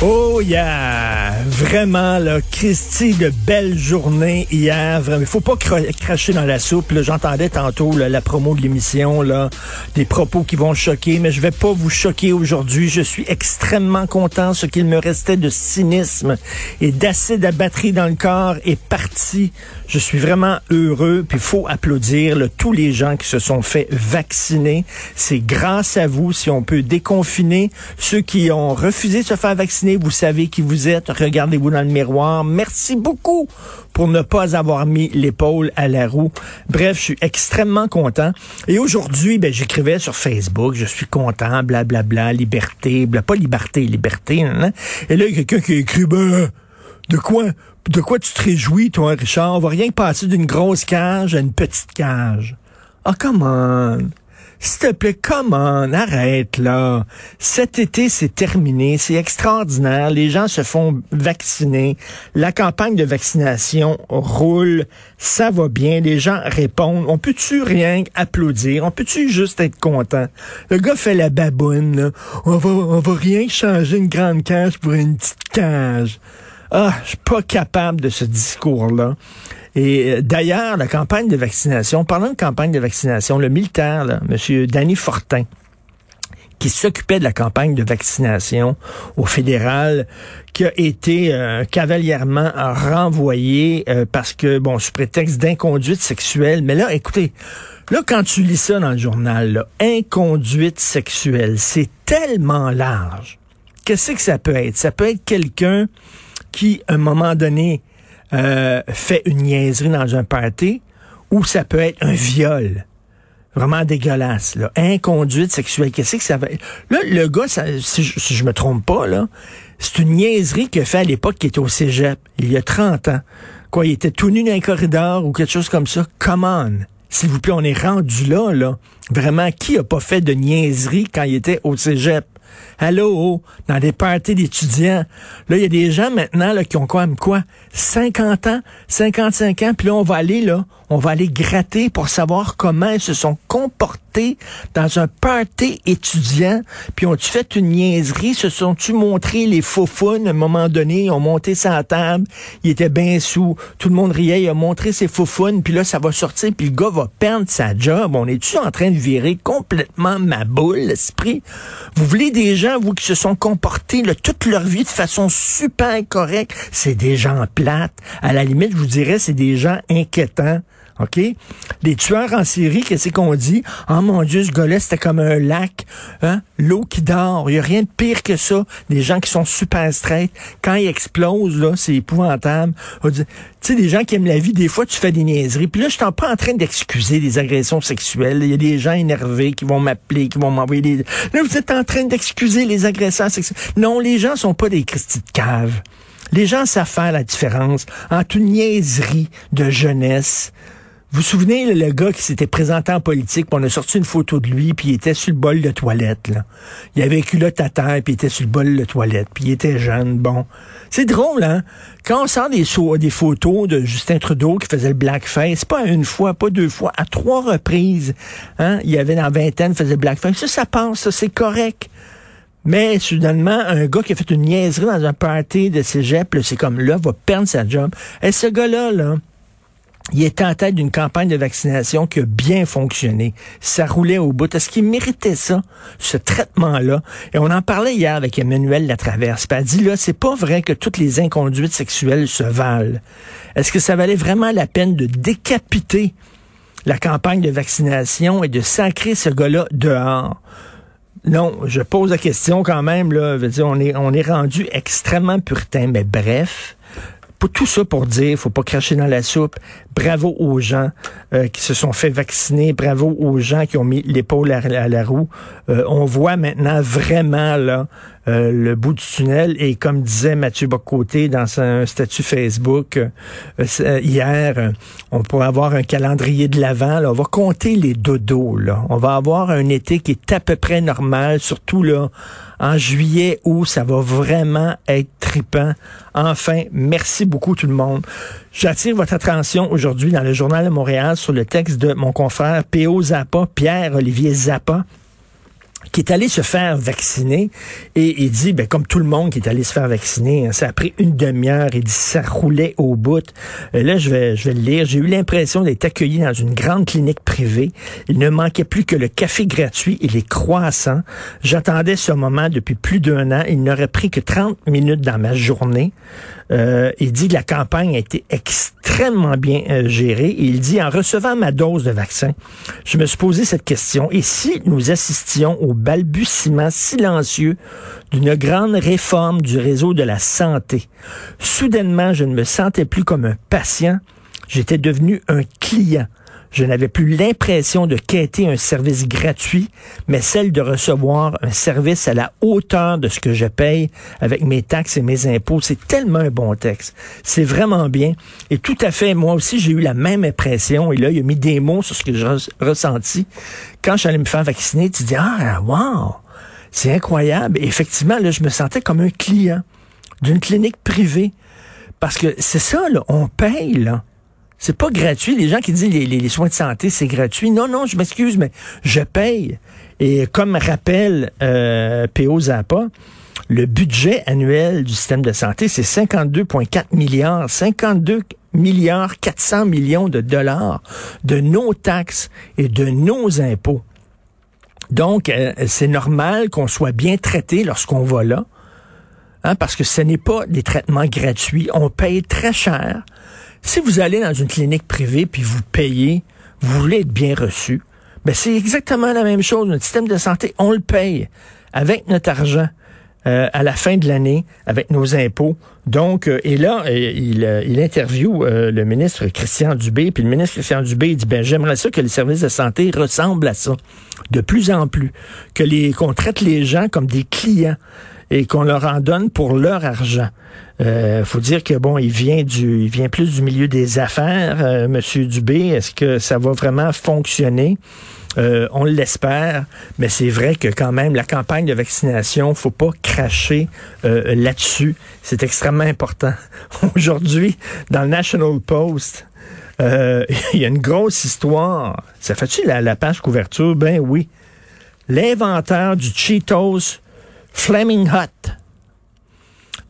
Oh yeah! Vraiment, là, Christy, de belle journée hier. Vraiment, il faut pas cra- cracher dans la soupe. J'entendais tantôt la promo de l'émission, là, des propos qui vont choquer, mais je vais pas vous choquer aujourd'hui. Je suis extrêmement content. Ce qu'il me restait de cynisme et d'acide à batterie dans le corps est parti. Je suis vraiment heureux. Puis faut applaudir tous les gens qui se sont fait vacciner. C'est grâce à vous si on peut déconfiner ceux qui ont refusé de se faire vacciner. Vous savez qui vous êtes. Regardez-vous dans le miroir. Merci beaucoup pour ne pas avoir mis l'épaule à la roue. Bref, je suis extrêmement content. Et aujourd'hui, ben, j'écrivais sur Facebook, je suis content, blablabla, bla, bla, liberté, bla, pas liberté, liberté. Et là, il y a quelqu'un qui écrit, ben, de quoi, de quoi tu te réjouis, toi, Richard? On va rien passer d'une grosse cage à une petite cage. Ah, come on. S'il te plaît, come on, arrête là. Cet été, c'est terminé, c'est extraordinaire. Les gens se font vacciner. La campagne de vaccination roule, ça va bien. Les gens répondent. On peut-tu rien applaudir? On peut-tu juste être content? Le gars fait la baboune. Là. On va, on va rien changer une grande cage pour une petite cage. Ah, je suis pas capable de ce discours-là. Et euh, d'ailleurs, la campagne de vaccination, parlant de campagne de vaccination, le militaire, là, M. Danny Fortin, qui s'occupait de la campagne de vaccination au fédéral, qui a été euh, cavalièrement renvoyé euh, parce que, bon, sous prétexte d'inconduite sexuelle. Mais là, écoutez, là, quand tu lis ça dans le journal, là, inconduite sexuelle, c'est tellement large. Qu'est-ce que ça peut être? Ça peut être quelqu'un qui, à un moment donné, euh, fait une niaiserie dans un party, ou ça peut être un viol. Vraiment dégueulasse, là. Inconduite sexuelle. Qu'est-ce que ça va être? Là, le gars, si, je, si me trompe pas, là, c'est une niaiserie qu'il a fait à l'époque qui était au cégep, il y a 30 ans. Quoi, il était tout nu dans un corridor ou quelque chose comme ça? Come on! S'il vous plaît, on est rendu là, là. Vraiment, qui a pas fait de niaiserie quand il était au cégep? Allô, dans des parties d'étudiants. Là, il y a des gens maintenant là, qui ont quand même quoi? 50 ans, 55 ans, puis on va aller là, on va aller gratter pour savoir comment ils se sont comportés dans un party étudiant, puis ont-tu fait une niaiserie, se sont-tu montré les faux à un moment donné, ils ont monté sa table, il était bien sous, tout le monde riait, il a montré ses faux puis là, ça va sortir, puis le gars va perdre sa job. On est-tu en train de virer complètement ma boule, l'esprit? Vous voulez des gens, vous, qui se sont comportés toute leur vie de façon super correcte? C'est des gens plates. À la limite, je vous dirais, c'est des gens inquiétants. OK? Les tueurs en série, qu'est-ce qu'on dit? Oh mon Dieu, ce gars-là, c'était comme un lac. Hein? L'eau qui dort. Il n'y a rien de pire que ça. Des gens qui sont super straight. Quand ils explosent, là, c'est épouvantable. Tu sais, des gens qui aiment la vie, des fois, tu fais des niaiseries. Puis là, je suis pas en train d'excuser des agressions sexuelles. Il y a des gens énervés qui vont m'appeler, qui vont m'envoyer des... Là, vous êtes en train d'excuser les agresseurs sexuels. Non, les gens sont pas des Christy de cave. Les gens savent faire la différence entre une niaiserie de jeunesse vous vous souvenez, le gars qui s'était présenté en politique, puis on a sorti une photo de lui, puis il était sur le bol de toilette, là. Il avait culotte à puis il était sur le bol de toilette, puis il était jeune, bon. C'est drôle, hein? Quand on sort des, des photos de Justin Trudeau qui faisait le blackface, pas une fois, pas deux fois, à trois reprises, hein? Il y avait dans vingtaine, faisait le blackface. Ça, ça passe, ça, c'est correct. Mais soudainement, un gars qui a fait une niaiserie dans un party de cégep, c'est comme là, va perdre sa job. Et ce gars-là, là, il était en tête d'une campagne de vaccination qui a bien fonctionné. Ça roulait au bout. Est-ce qu'il méritait ça, ce traitement-là? Et on en parlait hier avec Emmanuel Latraverse. Puis elle dit, là, c'est pas vrai que toutes les inconduites sexuelles se valent. Est-ce que ça valait vraiment la peine de décapiter la campagne de vaccination et de sacrer ce gars-là dehors? Non, je pose la question quand même, là. Je dire, on est, on est rendu extrêmement puritain, mais bref. Pour tout ça pour dire, faut pas cracher dans la soupe. Bravo aux gens euh, qui se sont fait vacciner, bravo aux gens qui ont mis l'épaule à, la roue. Euh, on voit maintenant vraiment là euh, le bout du tunnel et comme disait Mathieu Bocoté dans son statut Facebook hier, on pourrait avoir un calendrier de l'avant. On va compter les dodos. Là. On va avoir un été qui est à peu près normal, surtout là en juillet où ça va vraiment être tripant. Enfin, merci beaucoup tout le monde. J'attire votre attention aujourd'hui dans le Journal de Montréal sur le texte de mon confrère P.O. Zappa, Pierre-Olivier Zappa, qui est allé se faire vacciner et il dit, ben, comme tout le monde qui est allé se faire vacciner, hein, ça a pris une demi-heure, il dit ça roulait au bout. Et là, je vais, je vais le lire. J'ai eu l'impression d'être accueilli dans une grande clinique privée. Il ne manquait plus que le café gratuit et les croissants. J'attendais ce moment depuis plus d'un an. Il n'aurait pris que 30 minutes dans ma journée. Euh, il dit que la campagne a été extrêmement bien euh, gérée. il dit, en recevant ma dose de vaccin, je me suis posé cette question. Et si nous assistions au balbutiement silencieux d'une grande réforme du réseau de la santé, soudainement, je ne me sentais plus comme un patient, j'étais devenu un client. Je n'avais plus l'impression de quêter un service gratuit, mais celle de recevoir un service à la hauteur de ce que je paye avec mes taxes et mes impôts. C'est tellement un bon texte. C'est vraiment bien. Et tout à fait, moi aussi, j'ai eu la même impression. Et là, il a mis des mots sur ce que j'ai ressenti. Quand j'allais me faire vacciner, tu dis, ah, wow, c'est incroyable. Et effectivement, là, je me sentais comme un client d'une clinique privée. Parce que c'est ça, là, on paye, là. C'est pas gratuit. Les gens qui disent les, les, soins de santé, c'est gratuit. Non, non, je m'excuse, mais je paye. Et comme rappelle euh, PO Zappa, le budget annuel du système de santé, c'est 52,4 milliards. 52 milliards 400 millions de dollars de nos taxes et de nos impôts. Donc, euh, c'est normal qu'on soit bien traité lorsqu'on va là, hein, parce que ce n'est pas des traitements gratuits. On paye très cher. Si vous allez dans une clinique privée puis vous payez, vous voulez être bien reçu, ben c'est exactement la même chose. Notre système de santé, on le paye avec notre argent. Euh, à la fin de l'année avec nos impôts. Donc, euh, et là, euh, il, il interviewe le ministre Christian Dubé, puis le ministre Christian Dubé dit, ben j'aimerais ça que les services de santé ressemblent à ça, de plus en plus, que les qu'on traite les gens comme des clients et qu'on leur en donne pour leur argent. Euh, faut dire que bon, il vient du, il vient plus du milieu des affaires, euh, Monsieur Dubé. Est-ce que ça va vraiment fonctionner? Euh, on l'espère, mais c'est vrai que quand même la campagne de vaccination, faut pas cracher euh, là-dessus. C'est extrêmement important. Aujourd'hui, dans le National Post, il y a une grosse histoire. Ça fait-tu la, la page couverture? Ben oui. L'inventeur du Cheetos Flaming Hot.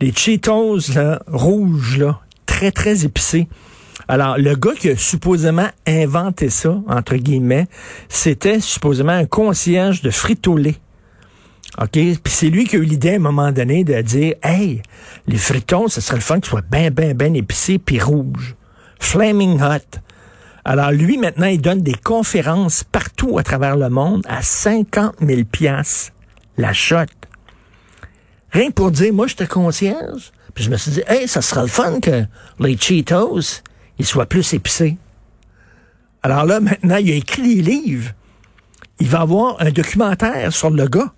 Les Cheetos là, rouges, là, très, très épicés. Alors, le gars qui a supposément inventé ça, entre guillemets, c'était supposément un concierge de frito-lait. OK? Puis c'est lui qui a eu l'idée à un moment donné de dire Hey, les fritos, ce serait le fun qu'ils soient bien, bien, bien épicés puis rouges. Flaming hot. Alors lui, maintenant, il donne des conférences partout à travers le monde à 50 000 piastres la shot. Rien pour dire, moi, j'étais concierge. Puis je me suis dit, hey, ça sera le fun que les Cheetos, ils soient plus épicés. Alors là, maintenant, il a écrit des livres. Il va avoir un documentaire sur le gars.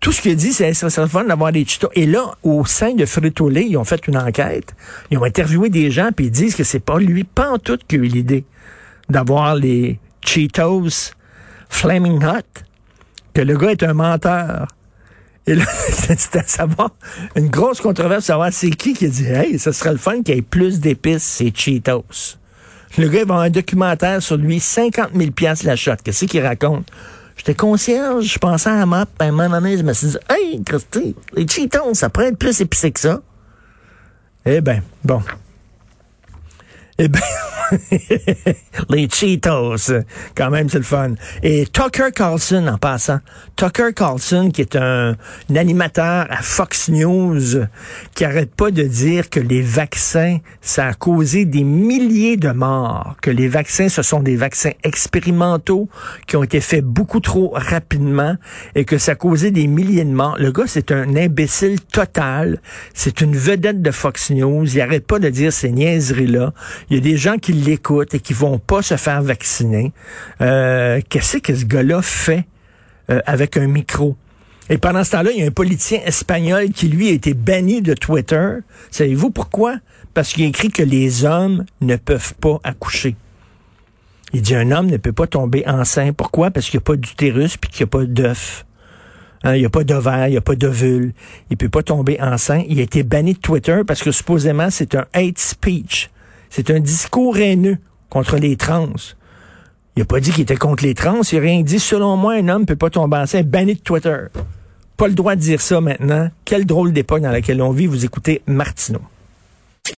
Tout ce qu'il a dit, c'est ça serait le fun d'avoir des Cheetos. Et là, au sein de frito ils ont fait une enquête. Ils ont interviewé des gens, puis ils disent que c'est pas lui, pas en tout, qui a eu l'idée d'avoir les Cheetos Flaming Hot. Que le gars est un menteur. Et là, c'était à savoir, une grosse controverse, savoir c'est qui qui a dit, hey, ce serait le fun qu'il y ait plus d'épices, c'est Cheetos. Le gars, il va avoir un documentaire sur lui, 50 000 piastres la shot. Qu'est-ce qu'il raconte? J'étais concierge, je pensais à la map, à un moment donné, je me suis dit, hey, Christy, les Cheetos, ça pourrait être plus épicé que ça. Eh ben, bon. Eh ben, les Cheetos, quand même, c'est le fun. Et Tucker Carlson, en passant. Tucker Carlson, qui est un, animateur à Fox News, qui arrête pas de dire que les vaccins, ça a causé des milliers de morts, que les vaccins, ce sont des vaccins expérimentaux qui ont été faits beaucoup trop rapidement et que ça a causé des milliers de morts. Le gars, c'est un imbécile total. C'est une vedette de Fox News. Il arrête pas de dire ces niaiseries-là. Il y a des gens qui l'écoutent et qui vont pas se faire vacciner. Euh, Qu'est-ce que ce gars-là fait euh, avec un micro? Et pendant ce temps-là, il y a un politicien espagnol qui, lui, a été banni de Twitter. Savez-vous pourquoi? Parce qu'il écrit que les hommes ne peuvent pas accoucher. Il dit un homme ne peut pas tomber enceint. Pourquoi? Parce qu'il n'y a pas d'utérus puis qu'il n'y a pas d'œuf. Hein, il n'y a pas d'ovaire, il n'y a pas d'ovule. Il peut pas tomber enceint. Il a été banni de Twitter parce que supposément c'est un hate speech. C'est un discours haineux contre les trans. Il a pas dit qu'il était contre les trans. Il a rien dit. Selon moi, un homme peut pas tomber enceint. Banni de Twitter. Pas le droit de dire ça maintenant. Quelle drôle d'époque dans laquelle on vit. Vous écoutez Martineau.